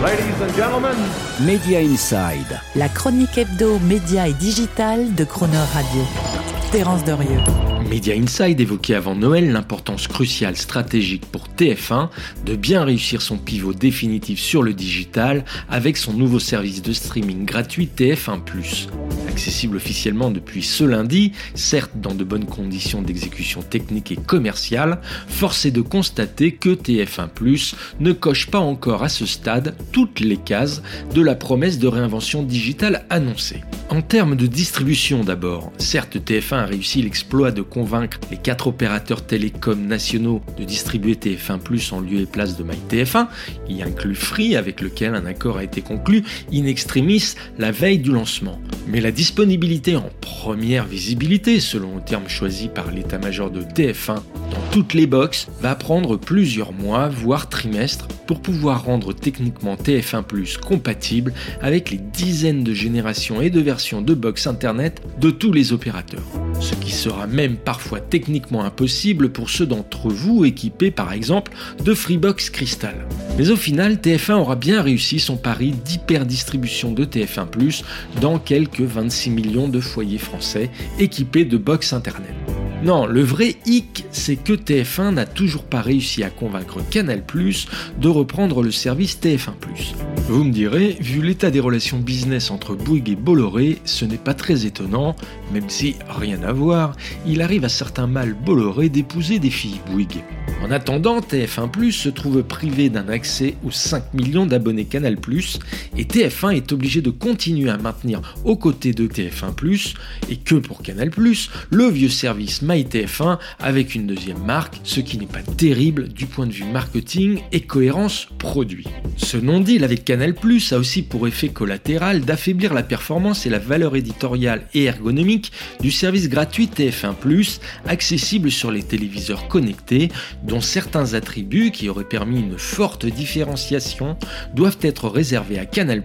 Ladies and gentlemen. Media Inside. La chronique hebdo, média et digital de Croner Radio. Terence Derieux. Media Inside évoquait avant Noël l'importance cruciale stratégique pour TF1 de bien réussir son pivot définitif sur le digital avec son nouveau service de streaming gratuit TF1 ⁇ accessible officiellement depuis ce lundi, certes dans de bonnes conditions d'exécution technique et commerciale, force est de constater que TF1 ⁇ ne coche pas encore à ce stade toutes les cases de la promesse de réinvention digitale annoncée. En termes de distribution d'abord, certes TF1 a réussi l'exploit de convaincre les quatre opérateurs télécoms nationaux de distribuer TF1 Plus en lieu et place de MyTF1, y inclut Free avec lequel un accord a été conclu in extremis la veille du lancement. Mais la disponibilité en première visibilité, selon le terme choisi par l'état-major de TF1, dans toutes les boxes, va prendre plusieurs mois, voire trimestres, pour pouvoir rendre techniquement TF1 Plus compatible avec les dizaines de générations et de versions de box internet de tous les opérateurs ce qui sera même parfois techniquement impossible pour ceux d'entre vous équipés par exemple de Freebox Crystal. Mais au final, TF1 aura bien réussi son pari d'hyperdistribution de TF1 ⁇ dans quelques 26 millions de foyers français équipés de box internet. Non, le vrai hic, c'est que TF1 n'a toujours pas réussi à convaincre Canal ⁇ de reprendre le service TF1 ⁇ Vous me direz, vu l'état des relations business entre Bouygues et Bolloré, ce n'est pas très étonnant, même si, rien à voir, il arrive à certains mâles Bolloré d'épouser des filles Bouygues. En attendant, TF1 se trouve privé d'un accès aux 5 millions d'abonnés Canal et TF1 est obligé de continuer à maintenir aux côtés de TF1 et que pour Canal le vieux service MyTF1 avec une deuxième marque, ce qui n'est pas terrible du point de vue marketing et cohérence produit. Ce non-deal avec Canal a aussi pour effet collatéral d'affaiblir la performance et la valeur éditoriale et ergonomique du service gratuit TF1 accessible sur les téléviseurs connectés dont certains attributs qui auraient permis une forte différenciation doivent être réservés à Canal+,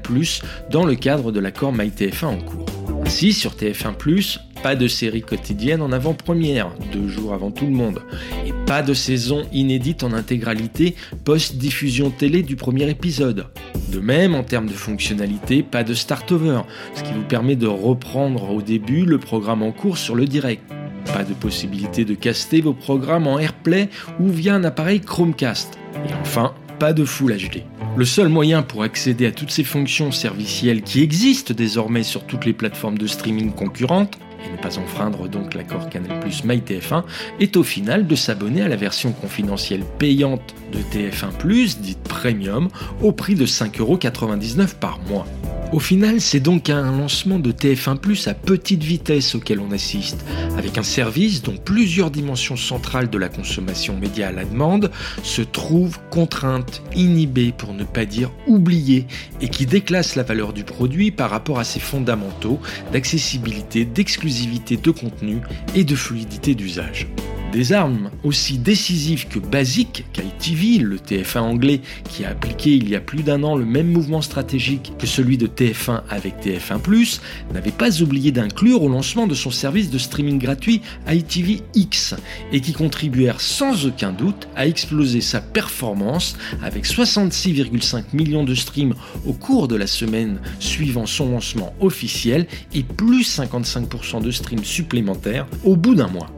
dans le cadre de l'accord MyTF1 en cours. Ainsi, sur TF1+, pas de série quotidienne en avant-première, deux jours avant tout le monde, et pas de saison inédite en intégralité post-diffusion télé du premier épisode. De même, en termes de fonctionnalité, pas de start-over, ce qui vous permet de reprendre au début le programme en cours sur le direct. Pas de possibilité de caster vos programmes en AirPlay ou via un appareil Chromecast. Et enfin, pas de Full HD. Le seul moyen pour accéder à toutes ces fonctions servicielles qui existent désormais sur toutes les plateformes de streaming concurrentes, et ne pas enfreindre donc l'accord Canal Plus MyTF1, est au final de s'abonner à la version confidentielle payante de TF1 dite Premium, au prix de 5,99€ par mois. Au final, c'est donc un lancement de TF1 Plus à petite vitesse auquel on assiste, avec un service dont plusieurs dimensions centrales de la consommation média à la demande se trouvent contraintes, inhibées pour ne pas dire oubliées, et qui déclasse la valeur du produit par rapport à ses fondamentaux d'accessibilité, d'exclusivité de contenu et de fluidité d'usage. Des armes aussi décisives que basiques qu'ITV, le TF1 anglais, qui a appliqué il y a plus d'un an le même mouvement stratégique que celui de TF1 avec TF1+, n'avait pas oublié d'inclure au lancement de son service de streaming gratuit ITV X, et qui contribuèrent sans aucun doute à exploser sa performance avec 66,5 millions de streams au cours de la semaine suivant son lancement officiel et plus 55% de streams supplémentaires au bout d'un mois.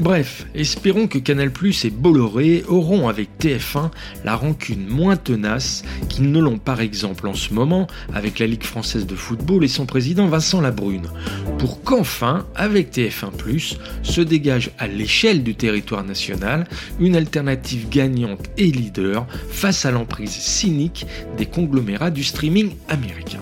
Bref, espérons que Canal et Bolloré auront avec TF1 la rancune moins tenace qu'ils ne l'ont par exemple en ce moment avec la Ligue française de football et son président Vincent Labrune, pour qu'enfin, avec TF1 se dégage à l'échelle du territoire national une alternative gagnante et leader face à l'emprise cynique des conglomérats du streaming américain.